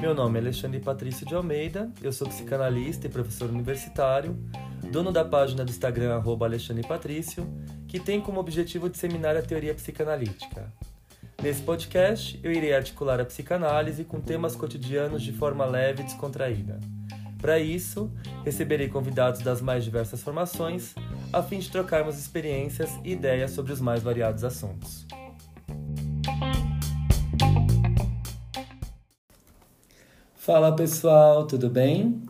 Meu nome é Alexandre Patrício de Almeida, eu sou psicanalista e professor universitário, dono da página do Instagram Alexandre Patrício, que tem como objetivo disseminar a teoria psicanalítica. Nesse podcast, eu irei articular a psicanálise com temas cotidianos de forma leve e descontraída. Para isso, receberei convidados das mais diversas formações, a fim de trocarmos experiências e ideias sobre os mais variados assuntos. Fala pessoal, tudo bem?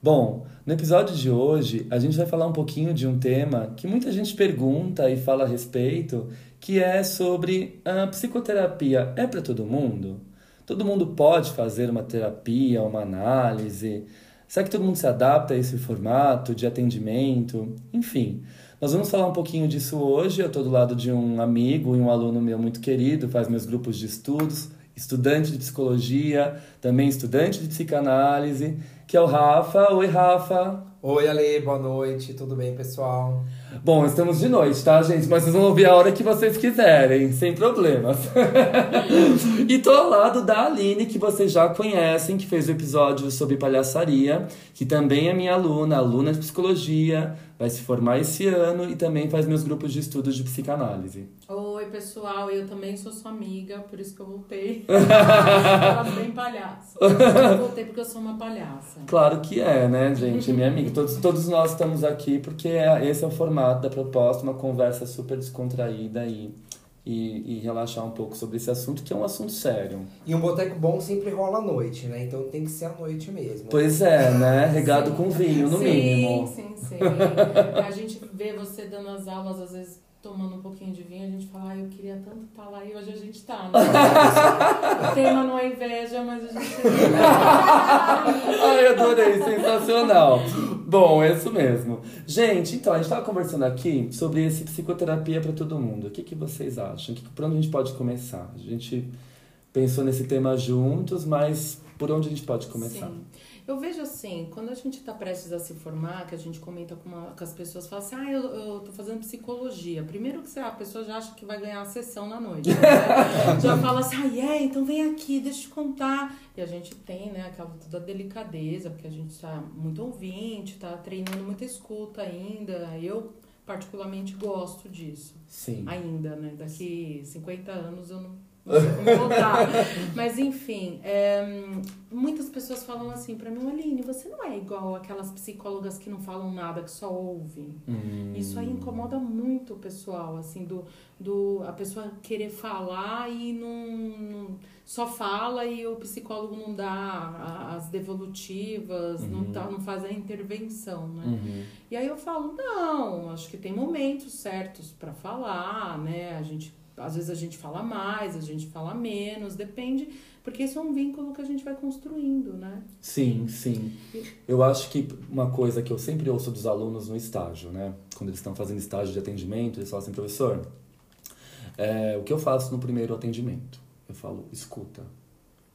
Bom, no episódio de hoje a gente vai falar um pouquinho de um tema que muita gente pergunta e fala a respeito, que é sobre a psicoterapia é para todo mundo? Todo mundo pode fazer uma terapia, uma análise? Será que todo mundo se adapta a esse formato de atendimento? Enfim, nós vamos falar um pouquinho disso hoje. Eu estou do lado de um amigo e um aluno meu muito querido, faz meus grupos de estudos estudante de psicologia, também estudante de psicanálise, que é o Rafa. Oi, Rafa. Oi, Ale, boa noite, tudo bem, pessoal? Bom, estamos de noite, tá, gente? Mas vocês vão ouvir a hora que vocês quiserem, sem problemas. e tô ao lado da Aline, que vocês já conhecem, que fez o episódio sobre palhaçaria, que também é minha aluna, aluna de psicologia, vai se formar esse ano e também faz meus grupos de estudos de psicanálise. Oi, pessoal, eu também sou sua amiga, por isso que eu voltei. Ela bem palhaça. Eu voltei porque eu sou uma palhaça. Claro que é, né, gente? Minha amiga. Todos, todos nós estamos aqui porque é, esse é o formato da proposta, uma conversa super descontraída e e, e, relaxar um pouco sobre esse assunto, que é um assunto sério. E um boteco bom sempre rola à noite, né? Então tem que ser à noite mesmo. Pois é, né? Regado sim. com vinho, no sim, mínimo. Sim, sim, sim. A gente vê você dando as aulas, às vezes tomando um pouquinho de vinho, a gente fala, ah, eu queria tanto estar lá e hoje a gente tá, né? o tema não é inveja, mas a gente. Ai, adorei, sensacional. Bom, é isso mesmo. Gente, então, a gente estava conversando aqui sobre esse psicoterapia para todo mundo. O que, que vocês acham? Que, por onde a gente pode começar? A gente pensou nesse tema juntos, mas por onde a gente pode começar? Sim. Eu vejo assim, quando a gente está prestes a se formar, que a gente comenta com, uma, com as pessoas, fala assim, ah, eu, eu tô fazendo psicologia. Primeiro que a pessoa já acha que vai ganhar a sessão na noite. Né? já fala assim, ah, é, então vem aqui, deixa eu te contar. E a gente tem, né, aquela toda delicadeza, porque a gente está muito ouvinte, está treinando muita escuta ainda. Eu, particularmente, gosto disso. Sim. Ainda, né? Daqui 50 anos eu não voltar. Mas enfim, é, muitas pessoas falam assim para mim, Aline, você não é igual aquelas psicólogas que não falam nada, que só ouvem. Hum. Isso aí incomoda muito o pessoal, assim, do, do a pessoa querer falar e não, não só fala e o psicólogo não dá as devolutivas, uhum. não, tá, não faz a intervenção, né? Uhum. E aí eu falo, não, acho que tem momentos certos para falar, né? A gente às vezes a gente fala mais, a gente fala menos, depende, porque isso é um vínculo que a gente vai construindo, né? Sim, sim. Eu acho que uma coisa que eu sempre ouço dos alunos no estágio, né? Quando eles estão fazendo estágio de atendimento, eles falam assim, professor, é, o que eu faço no primeiro atendimento? Eu falo, escuta.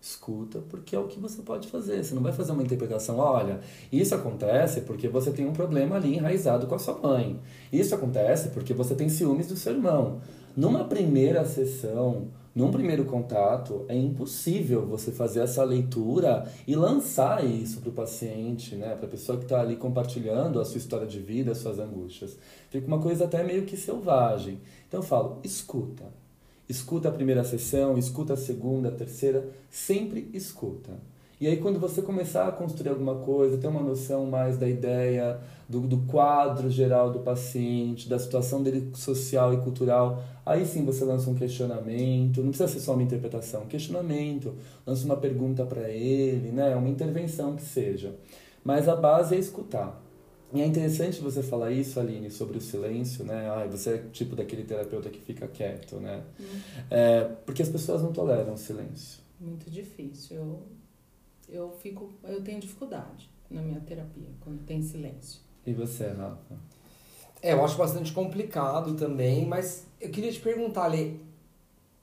Escuta, porque é o que você pode fazer. Você não vai fazer uma interpretação, olha, isso acontece porque você tem um problema ali enraizado com a sua mãe. Isso acontece porque você tem ciúmes do seu irmão. Numa primeira sessão, num primeiro contato, é impossível você fazer essa leitura e lançar isso para o paciente, né? para a pessoa que está ali compartilhando a sua história de vida, as suas angústias. Fica uma coisa até meio que selvagem. Então eu falo, escuta. Escuta a primeira sessão, escuta a segunda, a terceira, sempre escuta. E aí, quando você começar a construir alguma coisa, ter uma noção mais da ideia, do, do quadro geral do paciente, da situação dele social e cultural, aí sim você lança um questionamento, não precisa ser só uma interpretação, um questionamento, lança uma pergunta para ele, né? uma intervenção que seja. Mas a base é escutar. E é interessante você falar isso, Aline, sobre o silêncio, né? Ah, você é tipo daquele terapeuta que fica quieto, né? Hum. É, porque as pessoas não toleram o silêncio. Muito difícil. Eu eu fico, eu tenho dificuldade na minha terapia quando tem silêncio. E você, Rafa? É, eu acho bastante complicado também, mas eu queria te perguntar, ali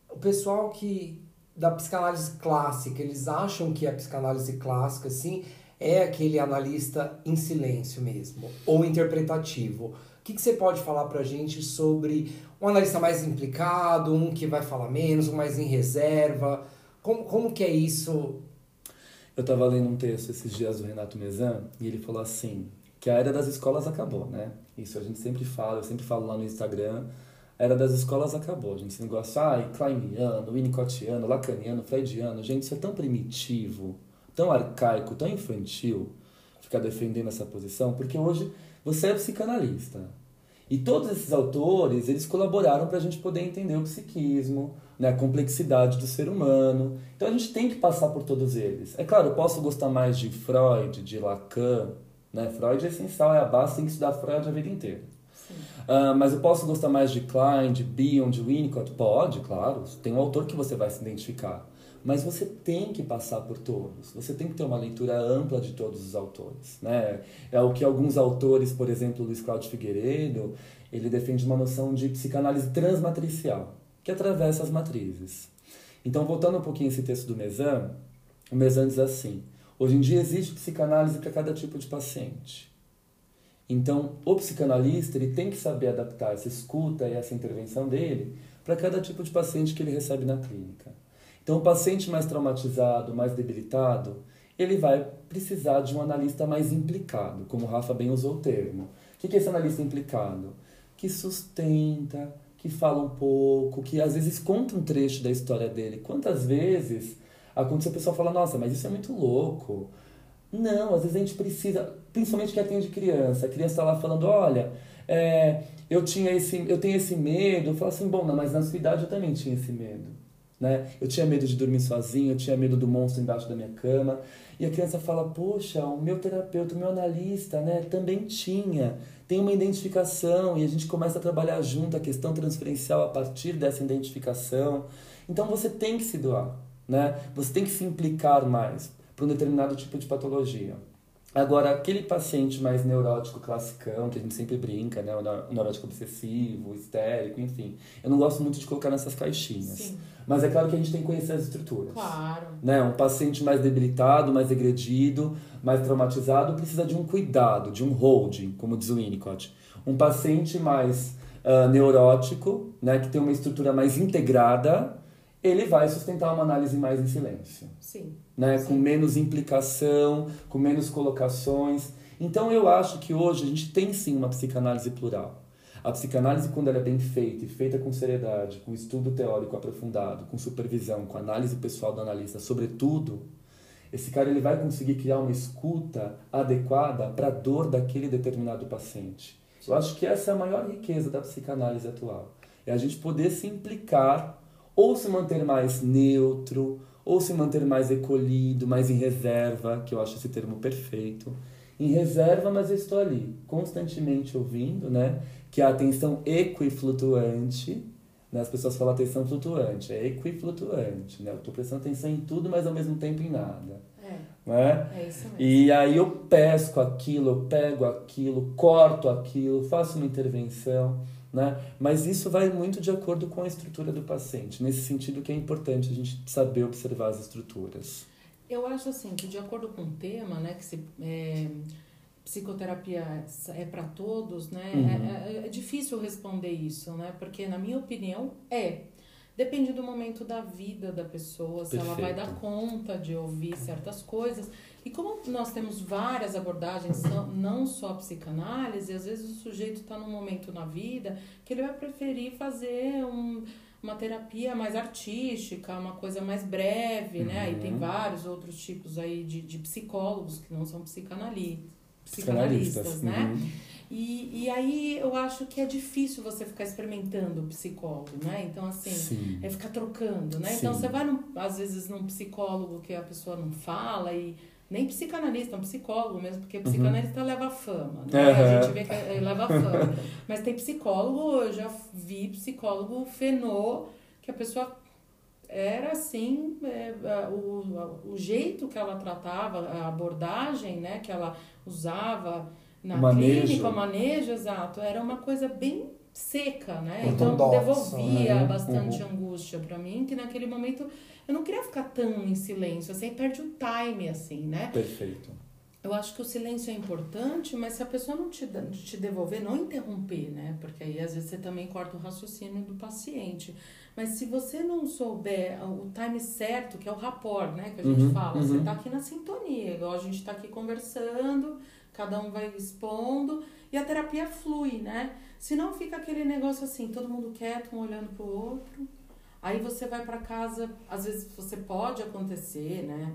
o pessoal que da psicanálise clássica, eles acham que a psicanálise clássica, assim, é aquele analista em silêncio mesmo, ou interpretativo. que, que você pode falar pra gente sobre um analista mais implicado, um que vai falar menos, um mais em reserva? Como, como que é isso? Eu estava lendo um texto esses dias do Renato Mezan e ele falou assim, que a era das escolas acabou, né? Isso a gente sempre fala, eu sempre falo lá no Instagram, a era das escolas acabou. A gente esse negócio, ai, Kleiniano, Winnicottiano, Lacaniano, Freudiano, gente, isso é tão primitivo, tão arcaico, tão infantil ficar defendendo essa posição, porque hoje você é psicanalista. E todos esses autores, eles colaboraram para a gente poder entender o psiquismo, né, a complexidade do ser humano. Então a gente tem que passar por todos eles. É claro, eu posso gostar mais de Freud, de Lacan, né? Freud é essencial, é a base, tem que estudar Freud a vida inteira. Uh, mas eu posso gostar mais de Klein, de Bion, de Winnicott? Pode, claro. Tem um autor que você vai se identificar. Mas você tem que passar por todos. Você tem que ter uma leitura ampla de todos os autores. Né? É o que alguns autores, por exemplo, Luiz Cláudio Figueiredo, ele defende uma noção de psicanálise transmatricial, que atravessa as matrizes. Então, voltando um pouquinho esse texto do Mezan, o Mezan diz assim: hoje em dia existe psicanálise para cada tipo de paciente. Então, o psicanalista ele tem que saber adaptar essa escuta e essa intervenção dele para cada tipo de paciente que ele recebe na clínica. Então, o paciente mais traumatizado, mais debilitado, ele vai precisar de um analista mais implicado, como o Rafa bem usou o termo. O que é esse analista implicado? Que sustenta, que fala um pouco, que às vezes conta um trecho da história dele. Quantas vezes aconteceu o pessoal fala, nossa, mas isso é muito louco. Não, às vezes a gente precisa, principalmente que atende criança. A criança está lá falando, olha, é, eu, tinha esse, eu tenho esse medo. Eu falo assim, bom, não, mas na sua idade eu também tinha esse medo. Né? Eu tinha medo de dormir sozinho, eu tinha medo do monstro embaixo da minha cama. E a criança fala: Poxa, o meu terapeuta, o meu analista, né, também tinha. Tem uma identificação e a gente começa a trabalhar junto a questão transferencial a partir dessa identificação. Então você tem que se doar, né? Você tem que se implicar mais para um determinado tipo de patologia. Agora, aquele paciente mais neurótico classicão, que a gente sempre brinca, né? O neurótico obsessivo, histérico, enfim. Eu não gosto muito de colocar nessas caixinhas. Sim. Mas é claro que a gente tem que conhecer as estruturas. Claro. Né? Um paciente mais debilitado, mais agredido, mais traumatizado, precisa de um cuidado, de um holding, como diz o Winnicott. Um paciente mais uh, neurótico, né? que tem uma estrutura mais integrada, ele vai sustentar uma análise mais em silêncio. Sim. Né? Sim. Com menos implicação, com menos colocações. Então eu acho que hoje a gente tem sim uma psicanálise plural. A psicanálise, quando ela é bem feita e feita com seriedade, com estudo teórico aprofundado, com supervisão, com análise pessoal do analista, sobretudo, esse cara ele vai conseguir criar uma escuta adequada para a dor daquele determinado paciente. Eu acho que essa é a maior riqueza da psicanálise atual. É a gente poder se implicar ou se manter mais neutro, ou se manter mais recolhido, mais em reserva, que eu acho esse termo perfeito. Em reserva, mas eu estou ali, constantemente ouvindo, né? Que é a atenção equiflutuante, né? As pessoas falam atenção flutuante, é equiflutuante, né? Eu estou prestando atenção em tudo, mas ao mesmo tempo em nada. É. Né? É isso mesmo. E aí eu pesco aquilo, eu pego aquilo, corto aquilo, faço uma intervenção. Né? Mas isso vai muito de acordo com a estrutura do paciente, nesse sentido que é importante a gente saber observar as estruturas. Eu acho assim que de acordo com o tema, né, que se, é, psicoterapia é para todos, né, Uhum. é, é- é difícil responder isso, né, porque na minha opinião é. Depende do momento da vida da pessoa, se ela vai Perfeito. dar conta de ouvir certas coisas. E como nós temos várias abordagens, não só a psicanálise, às vezes o sujeito está num momento na vida que ele vai preferir fazer um, uma terapia mais artística, uma coisa mais breve, né? E tem Uhum. vários outros tipos aí de, de psicólogos que não são psicanali Psicanalistas, psicanalistas, né? uhum. E, e aí eu acho que é difícil você ficar experimentando o psicólogo, né? Então, assim, Sim. é ficar trocando, né? Então Sim. você vai, num, às vezes, num psicólogo que a pessoa não fala e nem psicanalista, um psicólogo mesmo, porque psicanalista leva fama, né? A Uhum. gente vê que é, leva fama. Mas tem psicólogo, eu já vi psicólogo fenô, que a pessoa era assim, é, a- o, a- o jeito que ela tratava, a abordagem, né, que ela usava na manejo. clínica, o manejo, exato, era uma coisa bem seca, né? Então Ortodoxa, devolvia né? bastante Uhum. angústia pra mim, que naquele momento eu não queria ficar tão em silêncio, assim, perde o time, assim, né? Perfeito. Eu acho que o silêncio é importante, mas se a pessoa não te, te devolver, não interromper, né? Porque aí às vezes você também corta o raciocínio do paciente. Mas se você não souber o time certo, que é o rapport, né? Que a gente Uhum, fala, uhum. você tá aqui na sintonia, igual a gente tá aqui conversando, cada um vai expondo e a terapia flui, né? Senão fica aquele negócio assim, todo mundo quieto, um olhando pro outro. Aí você vai para casa, às vezes você pode acontecer, né?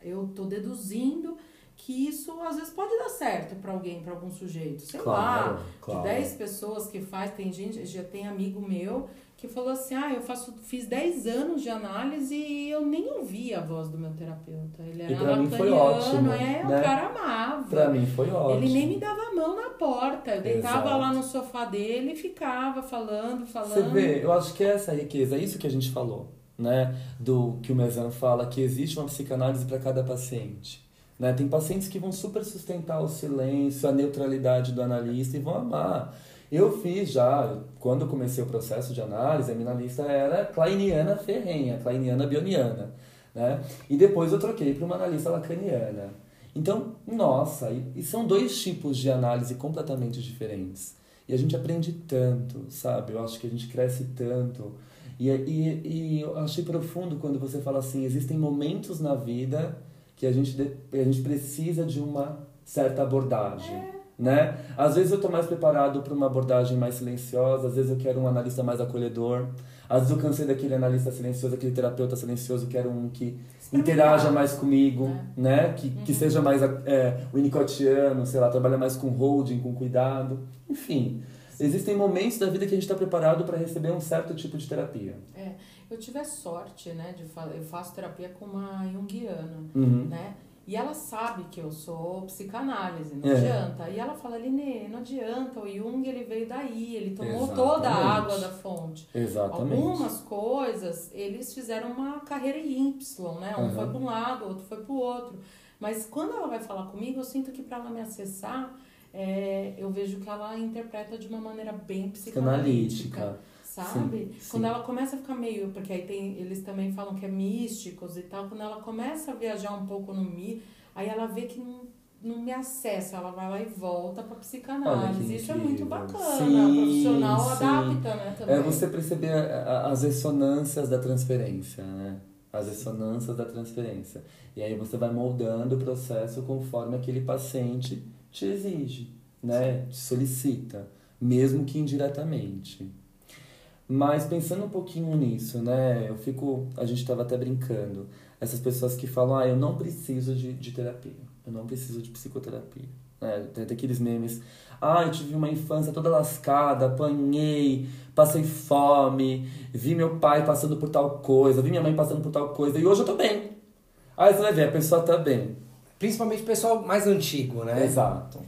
Eu tô deduzindo que isso às vezes pode dar certo para alguém, para algum sujeito. Sei Claro, lá, claro. de 10 pessoas que faz, tem gente, já tem amigo meu que falou assim: "Ah, eu faço fiz 10 anos de análise e eu nem ouvi a voz do meu terapeuta. Ele era pra mim foi ótimo, é, né? o cara amava. Pra mim foi ótimo. Ele nem me dava a mão na porta. Eu deitava Exato. lá no sofá dele e ficava falando, Você falando. vê, eu acho que é essa riqueza, é isso que a gente falou, né? Do que o Mezan fala, que existe uma psicanálise para cada paciente. Né? Tem pacientes que vão super sustentar o silêncio, a neutralidade do analista e vão amar. Eu fiz já, quando comecei o processo de análise, a minha analista era kleiniana ferrenha, kleiniana bioniana. Né? E depois eu troquei para uma analista lacaniana. Então, nossa, e, e são dois tipos de análise completamente diferentes. E a gente aprende tanto, sabe? Eu acho que a gente cresce tanto. E, e, e eu achei profundo quando você fala assim: existem momentos na vida que a gente, a gente precisa de uma certa abordagem. Né? Às vezes eu estou mais preparado para uma abordagem mais silenciosa, às vezes eu quero um analista mais acolhedor, às vezes eu cansei daquele analista silencioso, aquele terapeuta silencioso, quero um que interaja mais comigo, né? Que, que seja mais é, winnicottiano, sei lá, trabalha mais com holding, com cuidado. Enfim, existem momentos da vida que a gente está preparado para receber um certo tipo de terapia. É, eu tive a sorte, né, de eu faço terapia com uma junguiana, Uhum. né? E ela sabe que eu sou psicanálise, não É. adianta. E ela fala, Linê, não adianta, o Jung ele veio daí, ele tomou Exatamente. toda a água da fonte. Exatamente. Algumas coisas, eles fizeram uma carreira em Y, né? Um Uhum. foi para um lado, outro foi para o outro. Mas quando ela vai falar comigo, eu sinto que para ela me acessar, é, eu vejo que ela interpreta de uma maneira bem psicanalítica. Sabe? Sim, Quando sim. ela começa a ficar meio. Porque aí tem, eles também falam que é místicos e tal. Quando ela começa a viajar um pouco no mi, aí ela vê que não, não me acessa. Ela vai lá e volta pra Olha psicanálise. Isso é muito bacana. Sim, o profissional sim. adapta, né? Também. É você perceber a- a- as ressonâncias da transferência, né? As ressonâncias da transferência. E aí você vai moldando o processo conforme aquele paciente te exige, né? Te solicita, mesmo que indiretamente. Mas pensando um pouquinho nisso, né? Eu fico. A gente estava até brincando. Essas pessoas que falam, ah, eu não preciso de, de terapia. Eu não preciso de psicoterapia. É, tem até aqueles memes. Ah, eu tive uma infância toda lascada, apanhei, passei fome, vi meu pai passando por tal coisa, vi minha mãe passando por tal coisa, e hoje eu tô bem. Aí você vai ver, a pessoa tá bem. Principalmente o pessoal mais antigo, né? Exato.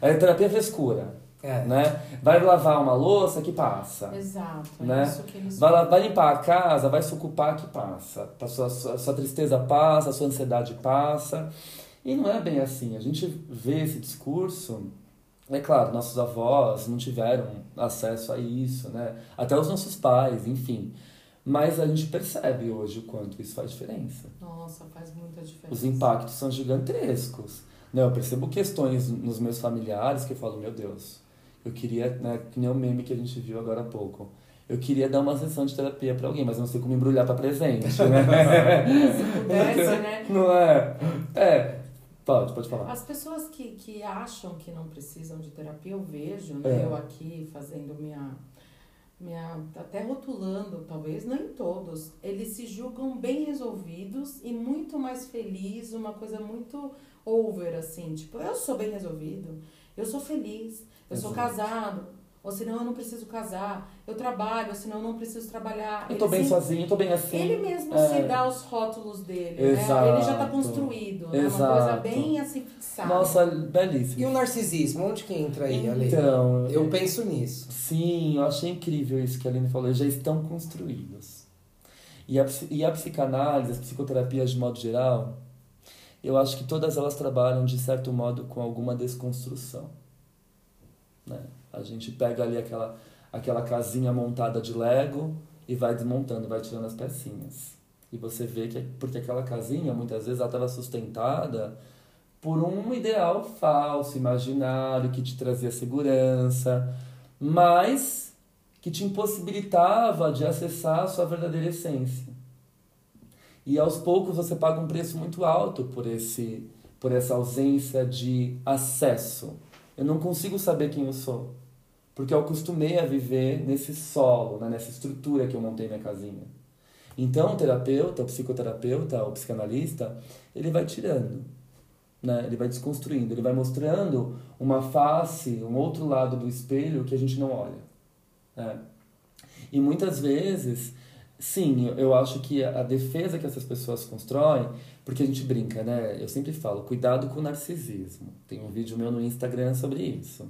A terapia é frescura, É. né? Vai lavar uma louça que passa. Exato. É Né? isso que eles Vai, vai limpar a casa, vai se ocupar que passa. A sua, sua, sua tristeza passa, a sua ansiedade passa. E não é bem assim. A gente vê esse discurso. É claro, nossos avós não tiveram acesso a isso, né? Até os nossos pais, enfim. Mas a gente percebe hoje o quanto isso faz diferença. Nossa, faz muita diferença. Os impactos são gigantescos. Né? Eu percebo questões nos meus familiares que eu falo, meu Deus, eu queria, né, que nem o meme que a gente viu agora há pouco. Eu queria dar uma sessão de terapia pra alguém, mas eu não sei como embrulhar pra presente, né? Se pudesse, né? Não é? É. Pode, pode falar. As pessoas que, que acham que não precisam de terapia, eu vejo, né? É. Eu aqui fazendo minha, minha. até rotulando, talvez, não em todos. Eles se julgam bem resolvidos e muito mais felizes, uma coisa muito over, assim. Tipo, eu sou bem resolvido, eu sou feliz, eu sou Exato. casado. Ou senão eu não preciso casar, eu trabalho, ou senão eu não preciso trabalhar. Eu tô Ele bem se- sozinho, eu tô bem assim. Ele mesmo É. se dá os rótulos dele, Exato. né? Ele já tá construído, né? Uma coisa bem assim fixada. Nossa, E belíssimo. o narcisismo, onde que entra aí, Ale? Então, Eu penso nisso. Sim, eu achei incrível isso que a Aline falou, eles já estão construídos. E a, e a psicanálise, as psicoterapias de modo geral, eu acho que todas elas trabalham de certo modo com alguma desconstrução. Né? A gente pega ali aquela, aquela casinha montada de Lego e vai desmontando, vai tirando as pecinhas. E você vê que é porque aquela casinha, muitas vezes, ela estava sustentada por um ideal falso, imaginário, que te trazia segurança, mas que te impossibilitava de acessar a sua verdadeira essência. E aos poucos você paga um preço muito alto por esse por essa ausência de acesso. Eu não consigo saber quem eu sou, porque eu acostumei a viver nesse solo, né, nessa estrutura que eu montei minha casinha. Então, o terapeuta, o psicoterapeuta, o psicanalista, ele vai tirando, né? Ele vai desconstruindo, ele vai mostrando uma face, um outro lado do espelho que a gente não olha. Né? E muitas vezes, sim, eu acho que a defesa que essas pessoas constroem, porque a gente brinca, né? Eu sempre falo, cuidado com o narcisismo. Tem um vídeo meu no Instagram sobre isso.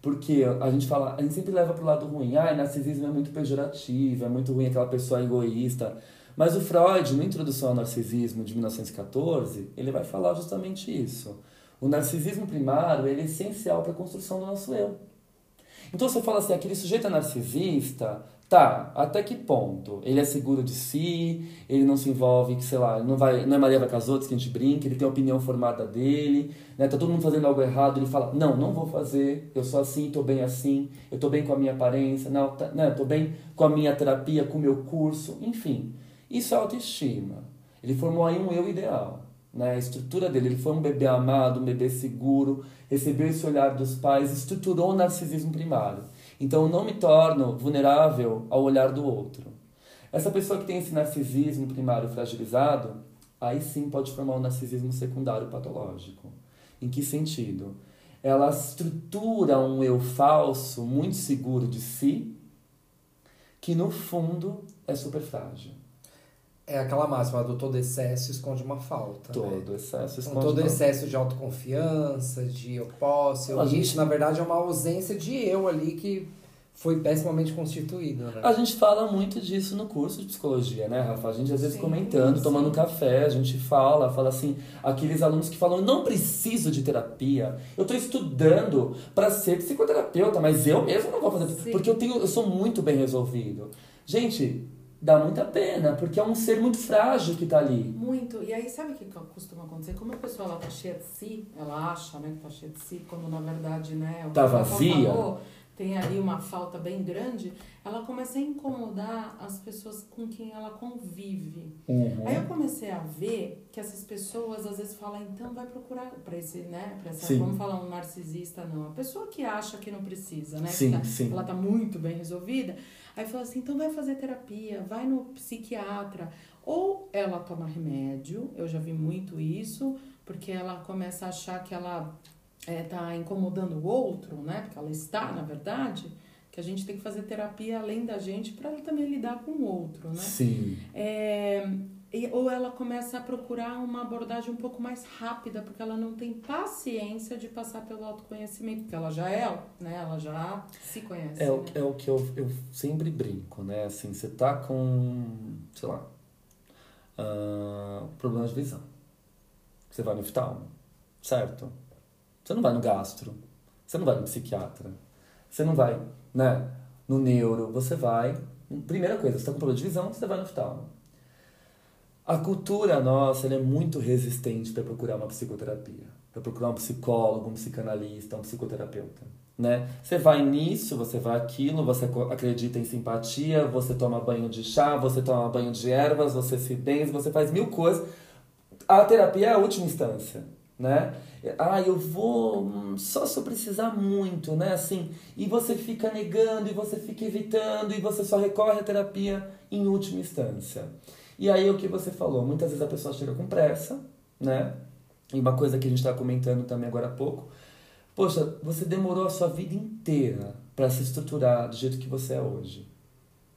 Porque a gente fala, a gente sempre leva pro lado ruim. Ah, narcisismo é muito pejorativo, é muito ruim aquela pessoa egoísta. Mas o Freud, na Introdução ao Narcisismo de 1914, ele vai falar justamente isso. O narcisismo primário ele é essencial para a construção do nosso eu. Então você fala assim, aquele sujeito é narcisista, Tá, até que ponto? Ele é seguro de si, ele não se envolve, sei lá, não, vai, não é Maria vai com as outras que a gente brinca, ele tem a opinião formada dele, né? Tá todo mundo fazendo algo errado, ele fala, não, não vou fazer, eu sou assim, tô bem assim, eu tô bem com a minha aparência, não, tá, né? tô bem com a minha terapia, com o meu curso, enfim. Isso é autoestima. Ele formou aí um eu ideal, né? A estrutura dele, ele foi um bebê amado, um bebê seguro, recebeu esse olhar dos pais, estruturou o narcisismo primário. Então eu não me torno vulnerável ao olhar do outro. Essa pessoa que tem esse narcisismo primário fragilizado, aí sim pode formar um narcisismo secundário patológico. Em que sentido? Ela estrutura um eu falso, muito seguro de si, que no fundo é super frágil. É aquela máxima do todo excesso esconde uma falta. Todo né? excesso Então, esconde todo uma- excesso de autoconfiança, de eu posso, eu A isso, gente- na verdade, é uma ausência de eu ali que foi pessimamente constituído, né? A gente fala muito disso no curso de psicologia, né, Rafa? A gente às vezes Sim, comentando, sim. tomando café, a gente fala, fala assim, aqueles alunos que falam, eu não preciso de terapia, eu estou estudando para ser psicoterapeuta, mas eu mesmo não vou fazer, Sim. porque eu tenho, eu sou muito bem resolvido. Gente, dá muita pena, porque é um ser muito frágil que tá ali. Muito. E aí, sabe o que costuma acontecer? Como a pessoa ela tá cheia de si, ela acha né, que tá cheia de si, quando na verdade, né, o que Tá vazia. falou, tem ali uma falta bem grande, ela começa a incomodar as pessoas com quem ela convive. Uhum. Aí eu comecei a ver que essas pessoas às vezes falam, então vai procurar para esse, né, para essa, Sim. vamos falar um narcisista não, a pessoa que acha que não precisa, né, que Sim, tá- sim. ela tá muito bem resolvida. Aí fala assim, então vai fazer terapia, vai no psiquiatra, ou ela toma remédio, eu já vi muito isso, porque ela começa a achar que ela é, tá incomodando o outro, né? Porque ela está, na verdade, que a gente tem que fazer terapia além da gente para também lidar com o outro, né? Sim. É, e- ou ela começa a procurar uma abordagem um pouco mais rápida, porque ela não tem paciência de passar pelo autoconhecimento, porque ela já é, né? Ela já se conhece. É o, né? é o que eu, eu sempre brinco, né? Assim, você tá com, sei lá, ah, problema de visão. Você vai no oftalmo, certo? Você não vai no gastro, você não vai no psiquiatra, você não vai, né, no neuro, você vai... Primeira coisa, você tá com problema de visão, você vai no oftalmo. A cultura nossa é muito resistente para procurar uma psicoterapia, para procurar um psicólogo, um psicanalista, um psicoterapeuta. Né? Você vai nisso, você vai aquilo, você acredita em simpatia, você toma banho de chá, você toma banho de ervas, você se benze, você faz mil coisas. A terapia é a última instância, né? Ah, eu vou hum, só se eu precisar muito, né? Assim, e você fica negando, e você fica evitando, e você só recorre à terapia em última instância. E aí o que você falou, muitas vezes a pessoa chega com pressa, né? E uma coisa que a gente estava comentando também agora há pouco, poxa, você demorou a sua vida inteira para se estruturar do jeito que você é hoje,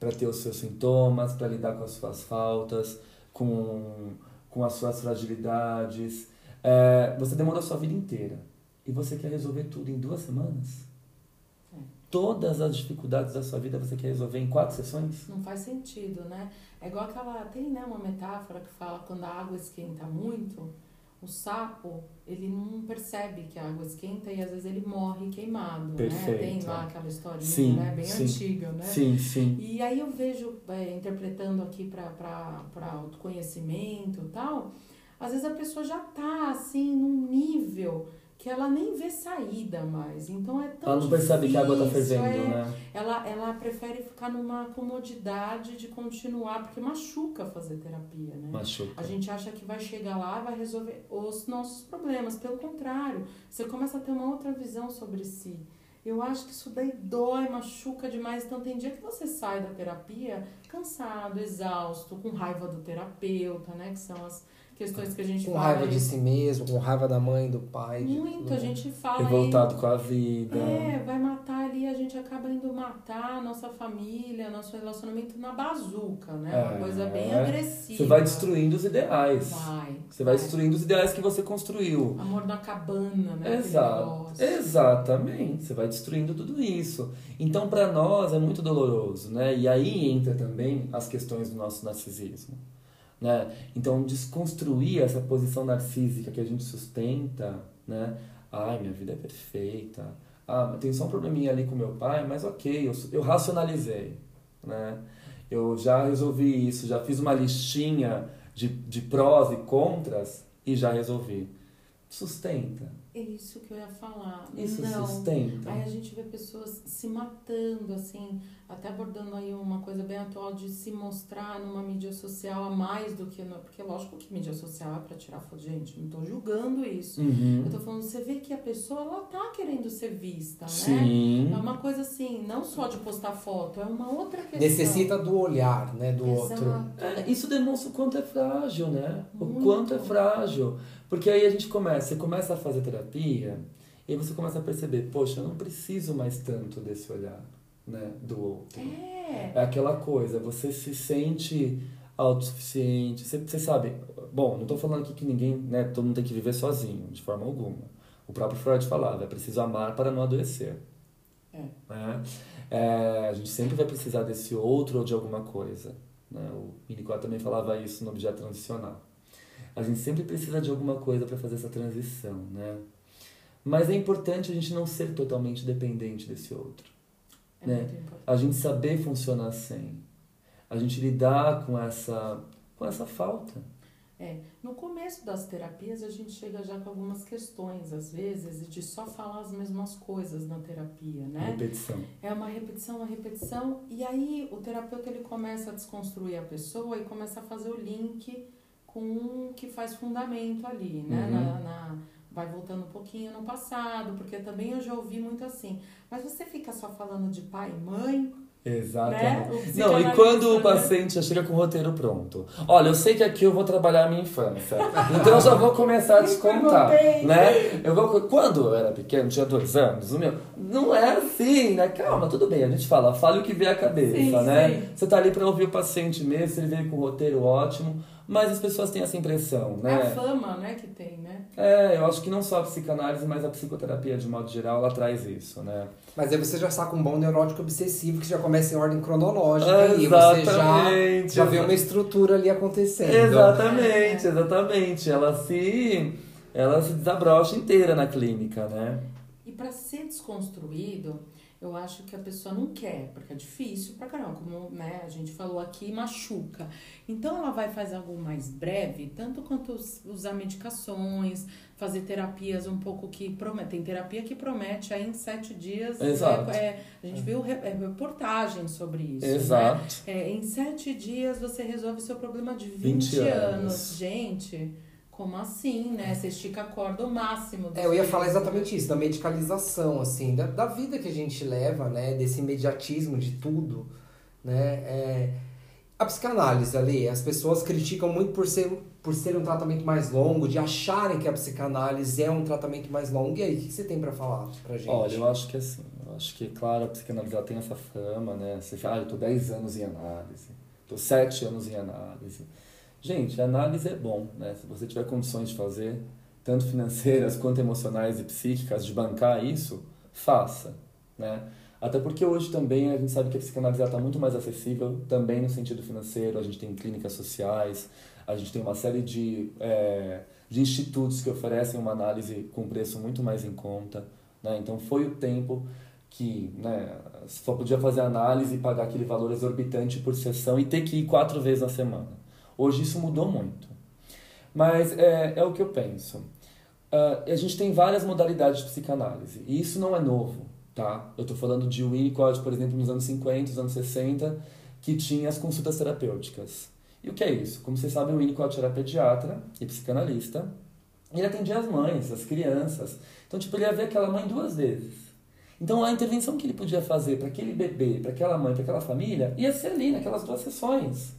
para ter os seus sintomas, para lidar com as suas faltas, com, com as suas fragilidades. É, você demorou a sua vida inteira e você quer resolver tudo em duas semanas? Todas as dificuldades da sua vida você quer resolver em quatro sessões? Não faz sentido, né? É igual aquela. Tem né, uma metáfora que fala quando a água esquenta muito, o sapo ele não percebe que a água esquenta e às vezes ele morre queimado, né? Tem Perfeito. lá aquela historinha, Sim, né? Bem sim. antiga, né? Sim, sim. E aí eu vejo, é, interpretando aqui para autoconhecimento e tal, às vezes a pessoa já tá assim num nível que ela nem vê saída mais. Então é tão Ela não percebe que a água tá fervendo, é. né? Ela, ela prefere ficar numa comodidade de continuar, porque machuca fazer terapia, né? Machuca. A gente acha que vai chegar lá e vai resolver os nossos problemas. Pelo contrário, você começa a ter uma outra visão sobre si. Eu acho que isso daí dói, machuca demais. Então tem dia que você sai da terapia cansado, exausto, com raiva do terapeuta, né? Que são as questões que a gente Com fala. raiva aí. de si mesmo, com raiva da mãe, do pai. Muito, a gente fala aí. Revoltado com a vida. É, vai matar ali, a gente acaba indo matar a nossa família, nosso relacionamento na bazuca, né? Uma É. coisa bem agressiva. Você vai destruindo os ideais. Vai. Você vai destruindo os ideais que você construiu. Amor na cabana, né? Exato. Exatamente. Você vai destruindo tudo isso. Então, para nós é muito doloroso, né? E aí entra também as questões do nosso narcisismo, né? Então, desconstruir essa posição narcísica que a gente sustenta, né? Ai, minha vida é perfeita. Ah, tem só um probleminha ali com meu pai, mas ok, eu, eu racionalizei, né? Eu já resolvi isso, já fiz uma listinha de, de prós e contras e já resolvi. Sustenta. É isso que eu ia falar. Isso Não. sustenta. Aí a gente vê pessoas se matando, assim, até abordando aí uma coisa bem atual de se mostrar numa mídia social a mais do que. No... Porque lógico que mídia social é pra tirar foto. Gente, não tô julgando isso. Uhum. Eu tô falando, você vê que a pessoa ela tá querendo ser vista, né? Sim. É uma coisa assim, não só de postar foto, é uma outra questão. Necessita do olhar, né, do outro. Exato. É, isso demonstra o quanto é frágil, né? O Muito. quanto é frágil. Porque aí a gente começa, você começa a fazer terapia e aí você começa a perceber, poxa, eu não preciso mais tanto desse olhar, né, do outro. É. É aquela coisa, você se sente autossuficiente, você, você sabe, bom, não tô falando aqui que ninguém, né, todo mundo tem que viver sozinho, de forma alguma. O próprio Freud falava, é preciso amar para não adoecer. É. Né? É, a gente sempre vai precisar desse outro ou de alguma coisa. Né? O Winnicott também falava isso no objeto transicional. A gente sempre precisa de alguma coisa para fazer essa transição, né? Mas é importante a gente não ser totalmente dependente desse outro. É né? A gente saber funcionar sem. A gente lidar com essa, com essa falta. É, no começo das terapias a gente chega já com algumas questões, às vezes, de só falar as mesmas coisas na terapia, né? Repetição. É uma repetição, uma repetição, e aí o terapeuta ele começa a desconstruir a pessoa e começa a fazer o link com um que faz fundamento ali, né? Uhum. Na, na- vai voltando um pouquinho no passado, porque também eu já ouvi muito assim. Mas você fica só falando de pai e mãe, Exatamente. né? Não, e quando o paciente já chega com o roteiro pronto? Olha, eu sei que aqui eu vou trabalhar a minha infância. Então eu já vou começar a descontar. Né? Eu vou, quando eu era pequeno, tinha dois anos, o meu. Não é assim, né? Calma, tudo bem, a gente fala, fale o que vier à cabeça, Sim, né? sim. Você tá ali pra ouvir o paciente mesmo, ele veio com o roteiro ótimo, mas as pessoas têm essa impressão, É a né? fama, né, que tem, né? É, eu acho que não só a psicanálise, mas a psicoterapia de modo geral, ela traz isso, né? Mas aí você já está com um bom neurótico obsessivo que já começa em ordem cronológica e você já, Exatamente. já vê uma estrutura ali acontecendo. Exatamente, exatamente. Ela se, ela se desabrocha inteira na clínica, né? E para ser desconstruído, eu acho que a pessoa não quer, porque é difícil pra caramba, como né, a gente falou aqui, machuca. Então ela vai fazer algo mais breve, tanto quanto us- usar medicações, fazer terapias um pouco que prometem. Tem terapia que promete aí em sete dias. Exato. É, é, a gente viu é, reportagens sobre isso. Né? Exato. É, em sete dias você resolve seu problema de 20, 20 anos. anos. Gente, como assim, né? Você estica a corda ao máximo. É, eu ia falar exatamente isso, da medicalização, assim, da, da vida que a gente leva, né, desse imediatismo de tudo, né, é, a psicanálise ali, as pessoas criticam muito por ser, por ser um tratamento mais longo, de acharem que a psicanálise é um tratamento mais longo, e aí, o que que você tem pra falar pra gente? Olha, eu acho que assim, eu acho que, claro, a psicanálise ela tem essa fama, né? Você fala, ah, eu tô 10 anos em análise, tô 7 anos em análise. Gente, análise é bom, né? Se você tiver condições de fazer, tanto financeiras quanto emocionais e psíquicas, de bancar isso, faça, né? Até porque hoje também a gente sabe que a psicanálise está muito mais acessível, também no sentido financeiro, a gente tem clínicas sociais, a gente tem uma série de, é, de institutos que oferecem uma análise com preço muito mais em conta, né? Então foi o tempo que né, só podia fazer análise e pagar aquele valor exorbitante por sessão e ter que ir quatro vezes na semana. Hoje isso mudou muito. Mas é, é o que eu penso. Uh, a gente tem várias modalidades de psicanálise, e isso não é novo, tá? Eu estou falando de Winnicott, por exemplo, nos anos 50, nos anos 60, que tinha as consultas terapêuticas. E o que é isso? Como vocês sabem, o Winnicott era pediatra e psicanalista, e ele atendia as mães, as crianças. Então, tipo, ele ia ver aquela mãe duas vezes. Então, a intervenção que ele podia fazer para aquele bebê, para aquela mãe, para aquela família, ia ser ali, naquelas duas sessões.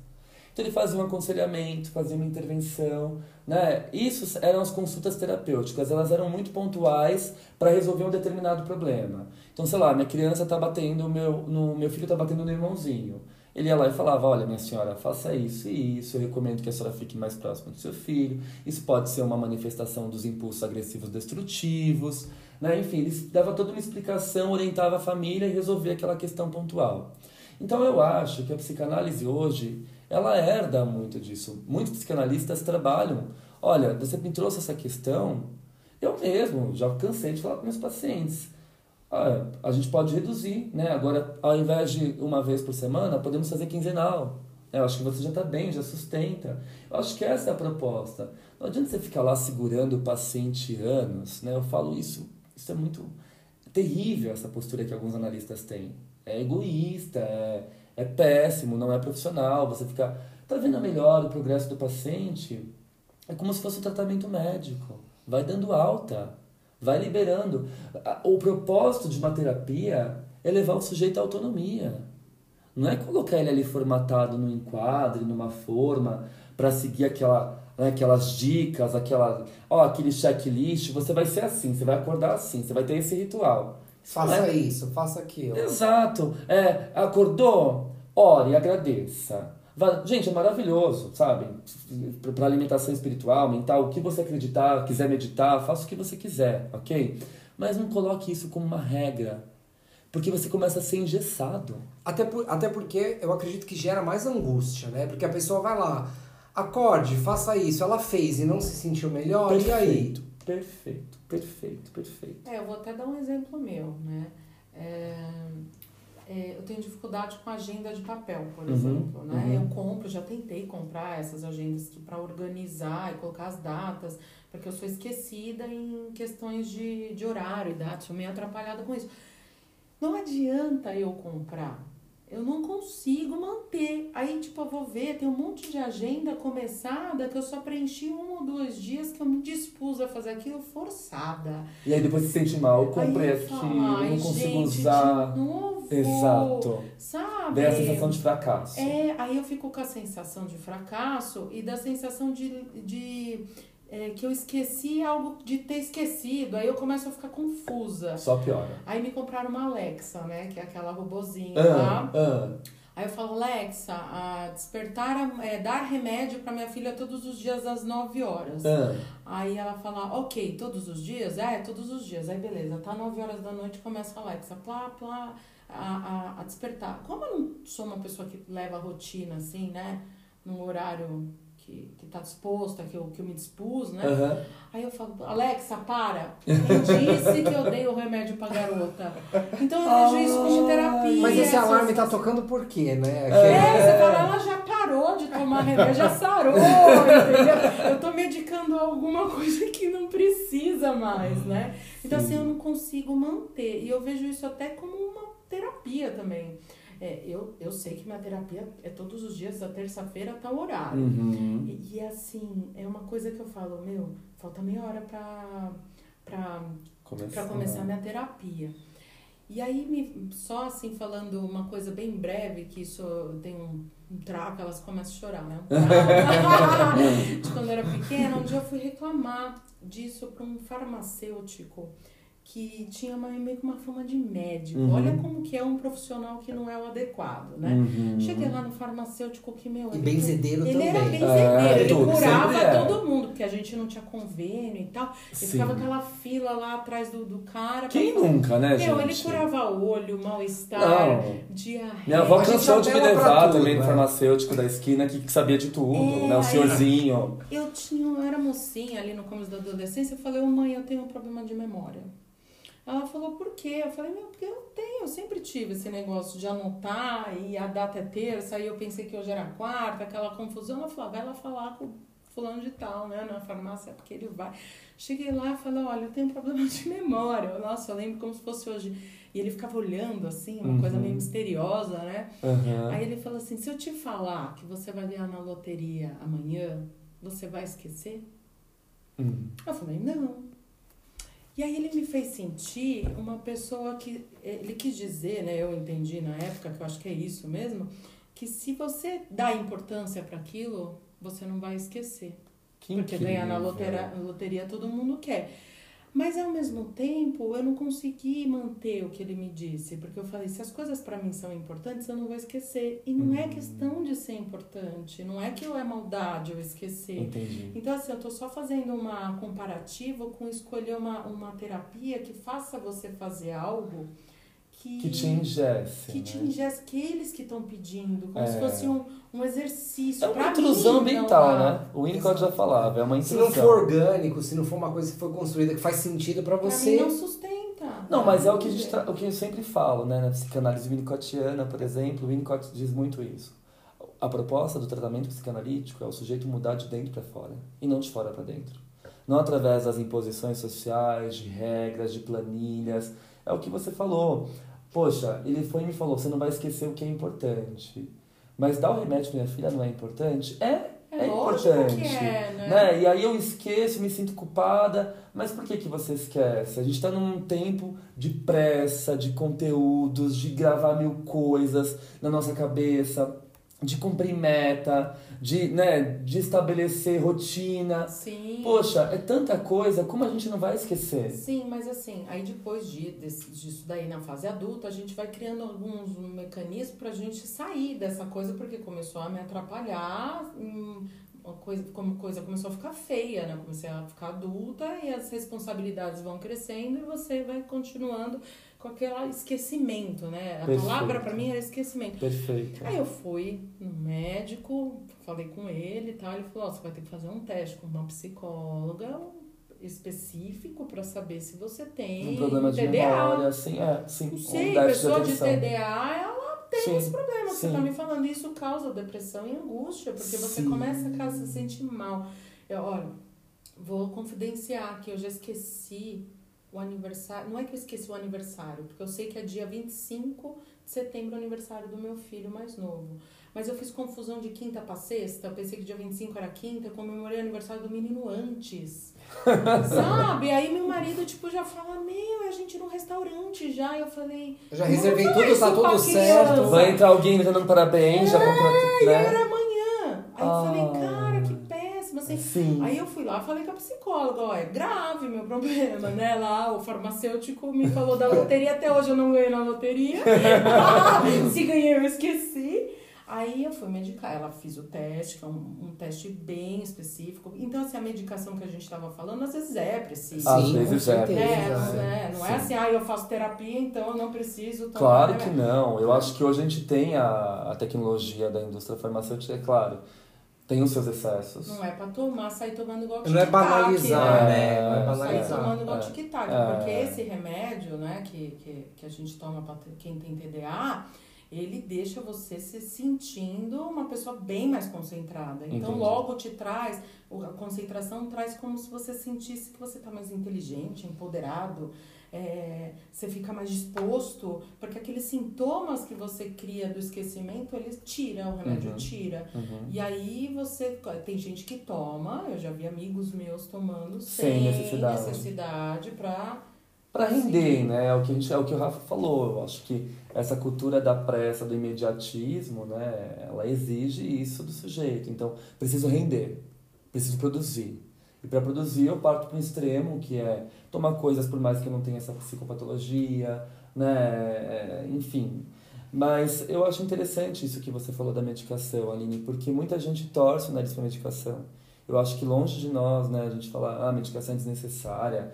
Então, ele fazia um aconselhamento, fazia uma intervenção. Né? Isso eram as consultas terapêuticas, elas eram muito pontuais para resolver um determinado problema. Então, sei lá, minha criança está batendo, meu, no, meu filho está batendo no irmãozinho. Ele ia lá e falava: Olha, minha senhora, faça isso e isso. Eu recomendo que a senhora fique mais próxima do seu filho. Isso pode ser uma manifestação dos impulsos agressivos destrutivos. Né? Enfim, ele dava toda uma explicação, orientava a família e resolvia aquela questão pontual. Então eu acho que a psicanálise hoje, ela herda muito disso. Muitos psicanalistas trabalham, olha, você me trouxe essa questão, eu mesmo já cansei de falar com meus pacientes. Ah, a gente pode reduzir, né? Agora, ao invés de uma vez por semana, podemos fazer quinzenal. Eu acho que você já está bem, já sustenta. Eu acho que essa é a proposta. Não adianta você ficar lá segurando o paciente anos, né? Eu falo isso isso é muito terrível, essa postura que alguns analistas têm. É egoísta, é, é péssimo, não é profissional. Você fica. Tá vendo a melhor o progresso do paciente? É como se fosse um tratamento médico. Vai dando alta, vai liberando. O propósito de uma terapia é levar o sujeito à autonomia. Não é colocar ele ali formatado no enquadre, numa forma, para seguir aquela né, aquelas dicas, aquela, ó, aquele checklist, você vai ser assim, você vai acordar assim, você vai ter esse ritual. Faça é? isso, faça aquilo. Exato. É, acordou, ore agradeça. Gente, é maravilhoso, sabe? Para alimentação espiritual, mental, o que você acreditar, quiser meditar, faça o que você quiser, ok? Mas não coloque isso como uma regra, porque você começa a ser engessado. Até, por, até porque eu acredito que gera mais angústia, né? Porque a pessoa vai lá, acorde, faça isso. Ela fez e não se sentiu melhor, perfeito, e aí? Perfeito, perfeito, perfeito. É, eu vou até dar um exemplo meu, né? É, é, eu tenho dificuldade com agenda de papel, por uhum, exemplo, né? Uhum. Eu compro, já tentei comprar essas agendas para organizar e colocar as datas, porque eu sou esquecida em questões de, de horário e datas, sou meio atrapalhada com isso. Não adianta eu comprar eu não consigo manter. Aí, tipo, eu vou ver, tem um monte de agenda começada que eu só preenchi um ou dois dias que eu me dispus a fazer aquilo forçada. E aí depois se sente mal, eu comprei aqui, eu não consigo gente, usar. De novo, Exato. Sabe? Vem a sensação de fracasso. É, aí eu fico com a sensação de fracasso e da sensação de, de é, que eu esqueci algo de ter esquecido. Aí eu começo a ficar confusa. Só piora. Aí me compraram uma Alexa, né? Que é aquela robozinha ah, lá. Ah. Aí eu falo, Alexa, a despertar, é, dar remédio para minha filha todos os dias às 9 horas. Ah. Aí ela fala, ok, todos os dias? É, todos os dias. Aí beleza, tá 9 horas da noite, começa a Alexa, plá, plá, a, a, a despertar. Como eu não sou uma pessoa que leva a rotina assim, né? Num horário que, que tá disposta, que eu, que eu me dispus, né? Uhum. Aí eu falo, Alexa, para. Quem disse que eu dei o remédio pra garota? Então eu vejo isso como terapia. Mas esse alarme tá tocando por quê, né? É, é, você fala, ela já parou de tomar remédio, já sarou, entendeu? Eu tô medicando alguma coisa que não precisa mais, né? Então assim, eu não consigo manter. E eu vejo isso até como uma terapia também. É, eu, eu sei que minha terapia é todos os dias, da terça-feira até o horário. Uhum. E, e, assim, é uma coisa que eu falo, meu, falta meia hora pra, pra, começar. pra começar minha terapia. E aí, me, só assim, falando uma coisa bem breve, que isso tem um, um traco, elas começam a chorar, né? Um de quando eu era pequena, um dia eu fui reclamar disso para um farmacêutico que tinha uma, meio que uma fama de médico. Uhum. Olha como que é um profissional que não é o adequado, né? Uhum. Cheguei lá no farmacêutico que, meu... E benzedeiro ele também. Ele era benzedeiro, é, ele tudo, curava é. todo mundo, porque a gente não tinha convênio e tal. Ele Sim. ficava aquela fila lá atrás do, do cara. Quem nunca, né, meu, gente? ele curava olho, mal-estar, diarreia. Minha avó cansou de me levar também no né? farmacêutico da esquina que, que sabia de tudo, é, né? O senhorzinho. Eu tinha, eu era mocinha ali no começo da adolescência, eu falei, ô mãe, eu tenho um problema de memória. Ela falou, por quê? Eu falei, meu, porque eu tenho, eu sempre tive esse negócio de anotar e a data é terça, aí eu pensei que hoje era quarta, aquela confusão. Ela falou, vai lá falar com o fulano de tal, né? Na farmácia, porque ele vai. Cheguei lá e falei, olha, eu tenho um problema de memória. Nossa, eu lembro como se fosse hoje. E ele ficava olhando, assim, uma uhum. coisa meio misteriosa, né? Uhum. Aí ele falou assim, se eu te falar que você vai ganhar na loteria amanhã, você vai esquecer? Uhum. Eu falei, não. E aí ele me fez sentir uma pessoa que ele quis dizer, né? Eu entendi na época que eu acho que é isso mesmo, que se você dá importância para aquilo, você não vai esquecer. Que Porque ganhar na loteria, loteria todo mundo quer. Mas ao mesmo tempo, eu não consegui manter o que ele me disse, porque eu falei, se as coisas para mim são importantes, eu não vou esquecer. E não é uhum. questão de ser importante, não é que eu é maldade eu esquecer. Entendi. Então assim, eu tô só fazendo uma comparativa com escolher uma, uma terapia que faça você fazer algo que, que te ingesse. Que né? te ingesse, que eles que estão pedindo, como é. se fosse um, um exercício. É uma intrusão ambiental, né? O Winnicott já falava, é uma intrusão. Se não for orgânico, se não for uma coisa que foi construída que faz sentido para você. Pra mim não sustenta. Não, mas é o que, a gente o que eu sempre falo, né? Na psicanálise winnicottiana, por exemplo, o Winnicott diz muito isso. A proposta do tratamento psicanalítico é o sujeito mudar de dentro para fora e não de fora para dentro. Não através das imposições sociais, de regras, de planilhas. É o que você falou. Poxa, ele foi e me falou: você não vai esquecer o que é importante. Mas dar o remédio para minha filha não é importante? É, é, é importante. É, né? né? E aí eu esqueço, me sinto culpada. Mas por que, que você esquece? A gente está num tempo de pressa, de conteúdos, de gravar mil coisas na nossa cabeça de cumprir meta, de, né, de estabelecer rotina. Sim. Poxa, é tanta coisa, como a gente não vai esquecer? Sim, mas assim, aí depois de, desse, disso daí na fase adulta, a gente vai criando alguns mecanismos pra gente sair dessa coisa, porque começou a me atrapalhar, hum, uma coisa, como coisa começou a ficar feia, né? Comecei a ficar adulta e as responsabilidades vão crescendo e você vai continuando com aquele esquecimento, né? A Perfeito. palavra para mim era esquecimento. Perfeito. Aí eu fui no médico, falei com ele e tal, ele falou: oh, você vai ter que fazer um teste com uma psicóloga específico para saber se você tem um problema de TDA. memória, sim, é, sim. Não sei, um pessoa de, de TDA, ela tem sim, esse problema sim. você tá me falando, isso causa depressão e angústia, porque você sim. começa a se sentir mal. Eu, olha, vou confidenciar que eu já esqueci o aniversário. Não é que eu esqueci o aniversário, porque eu sei que é dia 25 de setembro o aniversário do meu filho mais novo. Mas eu fiz confusão de quinta para sexta, eu pensei que dia 25 era quinta, eu comemorei o aniversário do menino antes. Sabe? Aí meu marido, tipo, já fala, meu, a gente no restaurante já. Eu falei. Eu já reservei tudo, tá tudo certo. Vai entrar alguém dando parabéns, é, já comprou. Né? E era amanhã. Aí ah. eu falei, cara, que assim. Sim. Aí eu fui lá falei com a psicóloga, ó, é grave meu problema, né? Lá o farmacêutico me falou da loteria, até hoje eu não ganhei na loteria. Se ganhei, eu esqueci. Aí eu fui medicar, ela fiz o teste, que é um, um teste bem específico. Então, assim, a medicação que a gente estava falando, às vezes é preciso. Às vezes é. É, não é, não é assim, ah, eu faço terapia, então eu não preciso tomar. Claro que não. Eu acho que hoje a gente tem a, a tecnologia da indústria farmacêutica, é claro tem os seus excessos. Não é pra tomar, sair tomando igual tic-tac. Não é banalizar, né? né? Não é banalizar. Sair tomando igual é. tic-tac. É. Porque esse remédio, né, que, que, que a gente toma pra quem tem TDA, ele deixa você se sentindo uma pessoa bem mais concentrada. Então, Entendi. logo te traz, a concentração traz como se você sentisse que você tá mais inteligente, empoderado é, você fica mais disposto, porque aqueles sintomas que você cria do esquecimento, eles tiram, o remédio uhum. tira. Uhum. E aí você. Tem gente que toma, eu já vi amigos meus tomando sem, sem necessidade, necessidade para para render, né? É o que a gente, é o que o Rafa falou. Eu acho que essa cultura da pressa, do imediatismo, né? Ela exige isso do sujeito. Então, preciso render, preciso produzir. E para produzir eu parto para um extremo, que é tomar coisas por mais que eu não tenha essa psicopatologia, né? É, enfim. Mas eu acho interessante isso que você falou da medicação, Aline, porque muita gente torce o nariz para medicação. Eu acho que longe de nós, né, a gente falar, ah, medicação é desnecessária,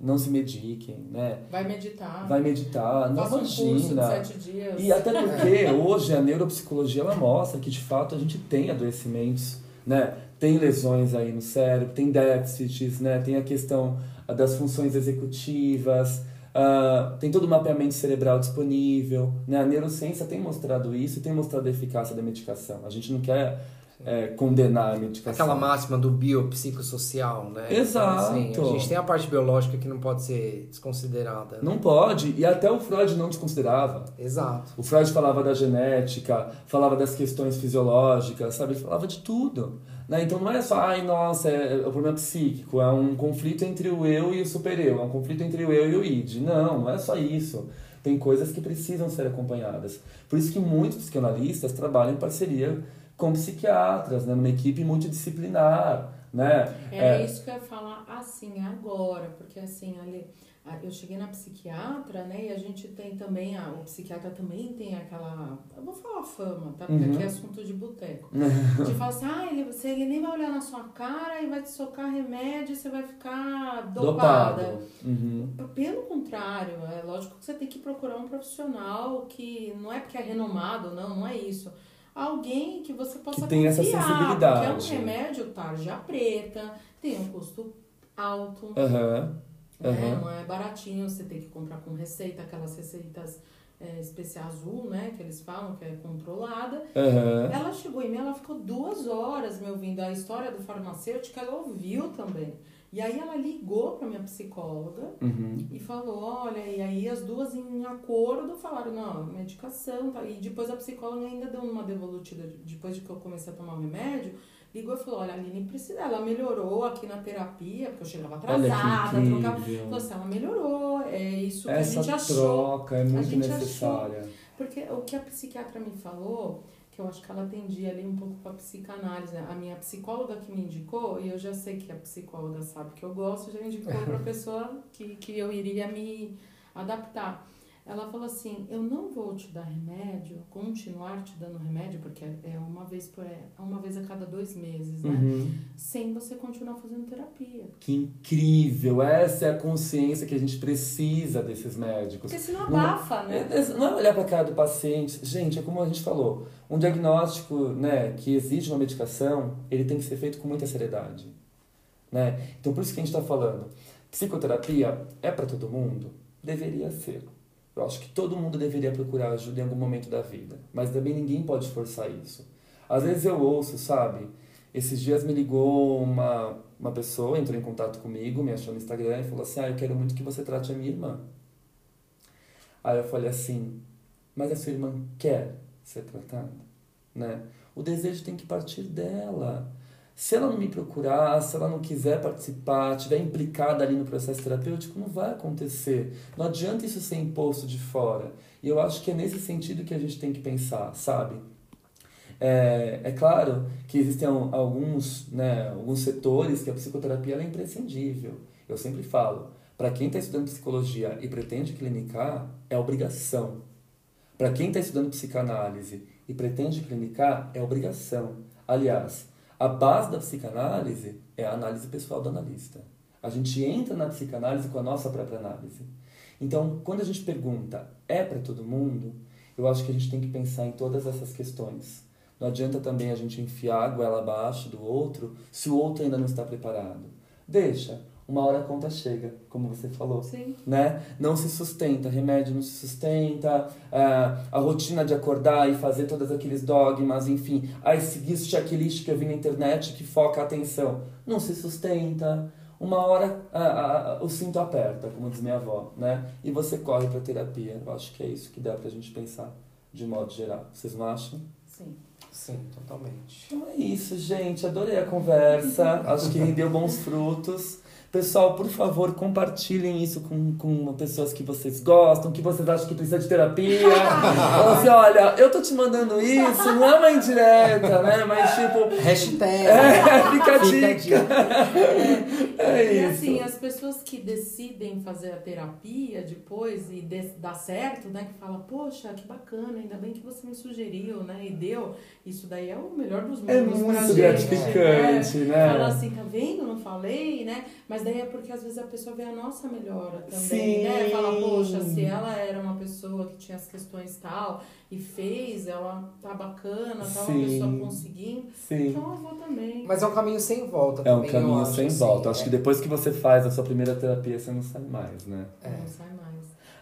não se mediquem, né? Vai meditar. Vai meditar, não Faça imagina. Um sete dias. E até porque hoje a neuropsicologia ela mostra que de fato a gente tem adoecimentos, né? tem lesões aí no cérebro, tem déficits, né? tem a questão das funções executivas, uh, tem todo o mapeamento cerebral disponível. Né? A neurociência tem mostrado isso e tem mostrado a eficácia da medicação. A gente não quer é, condenar a medicação. Aquela máxima do biopsicossocial, né? Exato. Então, assim, a gente tem a parte biológica que não pode ser desconsiderada. Não pode, e até o Freud não desconsiderava. Exato. O Freud falava da genética, falava das questões fisiológicas, sabe? Ele falava de tudo. Né? Então não é só, ai, nossa, é, é o problema psíquico, é um conflito entre o eu e o super-eu, é um conflito entre o eu e o id. Não, não é só isso. Tem coisas que precisam ser acompanhadas. Por isso que muitos psicanalistas trabalham em parceria com psiquiatras, né? numa equipe multidisciplinar. Né? É, é isso que eu ia falar assim agora, porque assim, ali eu cheguei na psiquiatra, né? E a gente tem também, a, o psiquiatra também tem aquela. Eu vou falar fama, tá? Porque uhum. aqui é assunto de boteco. de falar assim, ah, ele, você, ele nem vai olhar na sua cara e vai te socar remédio e você vai ficar dopada. Uhum. Pelo contrário, é lógico que você tem que procurar um profissional que não é porque é renomado, não, não é isso. Alguém que você possa que tem essa sensibilidade. Porque é um remédio tarja preta, tem um custo alto. Uhum Uhum. Não é baratinho, você tem que comprar com receita, aquelas receitas é, especial azul, né? Que eles falam que é controlada. Uhum. Ela chegou em mim, ela ficou duas horas me ouvindo a história do farmacêutico, ela ouviu também. E aí ela ligou para minha psicóloga uhum. e falou, olha, e aí as duas em acordo falaram, não, medicação, tá? E depois a psicóloga ainda deu uma devolutiva, depois de que eu comecei a tomar o remédio, ligou e falou: Olha, a Aline precisa, ela melhorou aqui na terapia, porque eu chegava atrasada, trocava. Falou assim: ela melhorou, é isso que Essa a gente achou. troca é muito necessária. Achou, porque o que a psiquiatra me falou, que eu acho que ela atendia ali um pouco com a psicanálise, né? a minha psicóloga que me indicou, e eu já sei que a psicóloga sabe que eu gosto, já indicou para a pessoa que, que eu iria me adaptar. Ela falou assim: Eu não vou te dar remédio, continuar te dando remédio, porque é uma vez por é uma vez a cada dois meses, né? Uhum. Sem você continuar fazendo terapia. Que incrível! Essa é a consciência que a gente precisa desses médicos. Porque senão abafa, não, né? É, não é olhar para a cara do paciente. Gente, é como a gente falou: um diagnóstico né, que exige uma medicação, ele tem que ser feito com muita seriedade. Né? Então, por isso que a gente está falando: psicoterapia é para todo mundo? Deveria ser. Eu acho que todo mundo deveria procurar ajuda em algum momento da vida, mas também ninguém pode forçar isso. Às vezes eu ouço, sabe? Esses dias me ligou uma, uma pessoa, entrou em contato comigo, me achou no Instagram e falou assim: Ah, eu quero muito que você trate a minha irmã. Aí eu falei assim: Mas a sua irmã quer ser tratada? Né? O desejo tem que partir dela. Se ela não me procurar, se ela não quiser participar, estiver implicada ali no processo terapêutico, não vai acontecer. Não adianta isso ser imposto de fora. E eu acho que é nesse sentido que a gente tem que pensar, sabe? É, é claro que existem alguns, né, alguns setores que a psicoterapia é imprescindível. Eu sempre falo, para quem está estudando psicologia e pretende clinicar, é obrigação. Para quem está estudando psicanálise e pretende clinicar, é obrigação. Aliás, a base da psicanálise é a análise pessoal do analista. A gente entra na psicanálise com a nossa própria análise. Então, quando a gente pergunta, é para todo mundo? Eu acho que a gente tem que pensar em todas essas questões. Não adianta também a gente enfiar a goela abaixo do outro se o outro ainda não está preparado. Deixa uma hora a conta chega, como você falou. Sim. Né? Não se sustenta, remédio não se sustenta, uh, a rotina de acordar e fazer todos aqueles dogmas, enfim, aí seguir esse checklist que eu vi na internet que foca a atenção, não se sustenta. Uma hora uh, uh, o cinto aperta, como diz minha avó, né? E você corre para terapia. Eu acho que é isso que dá pra gente pensar de modo geral. Vocês não acham? Sim. Sim, totalmente. Então é isso, gente. Adorei a conversa. acho que rendeu bons frutos. Pessoal, por favor, compartilhem isso com, com pessoas que vocês gostam, que vocês acham que precisa de terapia. Fala assim, olha, eu tô te mandando isso, não é uma indireta, né? Mas tipo. Hashtag. É, fica a dica. É, é, e assim, as pessoas que decidem fazer a terapia depois e de, dá certo, né? Que fala, poxa, que bacana, ainda bem que você me sugeriu, né? E deu. Isso daí é o melhor dos é mundos. É muito gratificante, né? né? Fala assim, tá vendo? Não falei, né? Mas daí é porque às vezes a pessoa vê a nossa melhora também, Sim. né? Fala, poxa, se ela era uma pessoa que tinha as questões tal e fez, ela tá bacana, tá uma pessoa conseguindo. Sim. Então eu vou também. Mas é um caminho sem volta É um caminho acho, sem assim, volta. É. Acho que depois que você faz a sua primeira terapia, você não sai mais, né? É. Não sai mais.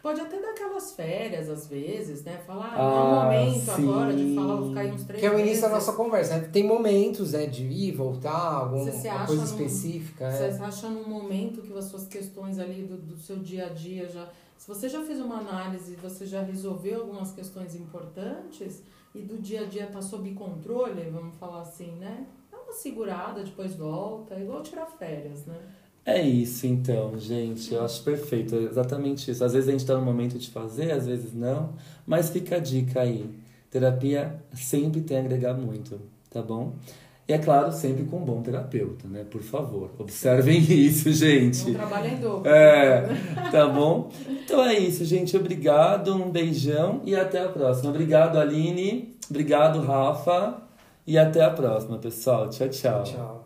Pode até dar aquelas férias, às vezes, né? Falar, ah, Ah, é o momento sim. agora de falar, vou ficar aí uns três Que é o início da meses. nossa conversa, né? Tem momentos, né, de ir, voltar, alguma Você se uma acha coisa num- específica. Você é. acha num momento que as suas questões ali do, do seu dia a dia já. Se você já fez uma análise, você já resolveu algumas questões importantes e do dia a dia tá sob controle, vamos falar assim, né? Uma segurada, depois volta, é igual tirar férias, né? É isso então, gente. Eu acho perfeito. É exatamente isso. Às vezes a gente tá no momento de fazer, às vezes não. Mas fica a dica aí. Terapia sempre tem a agregar muito, tá bom? E é claro, sempre com um bom terapeuta, né? Por favor, observem isso, gente. Não dobro. É, tá bom? Então é isso, gente. Obrigado, um beijão e até a próxima. Obrigado, Aline. Obrigado, Rafa. E até a próxima, pessoal. Tchau, tchau. Tchau.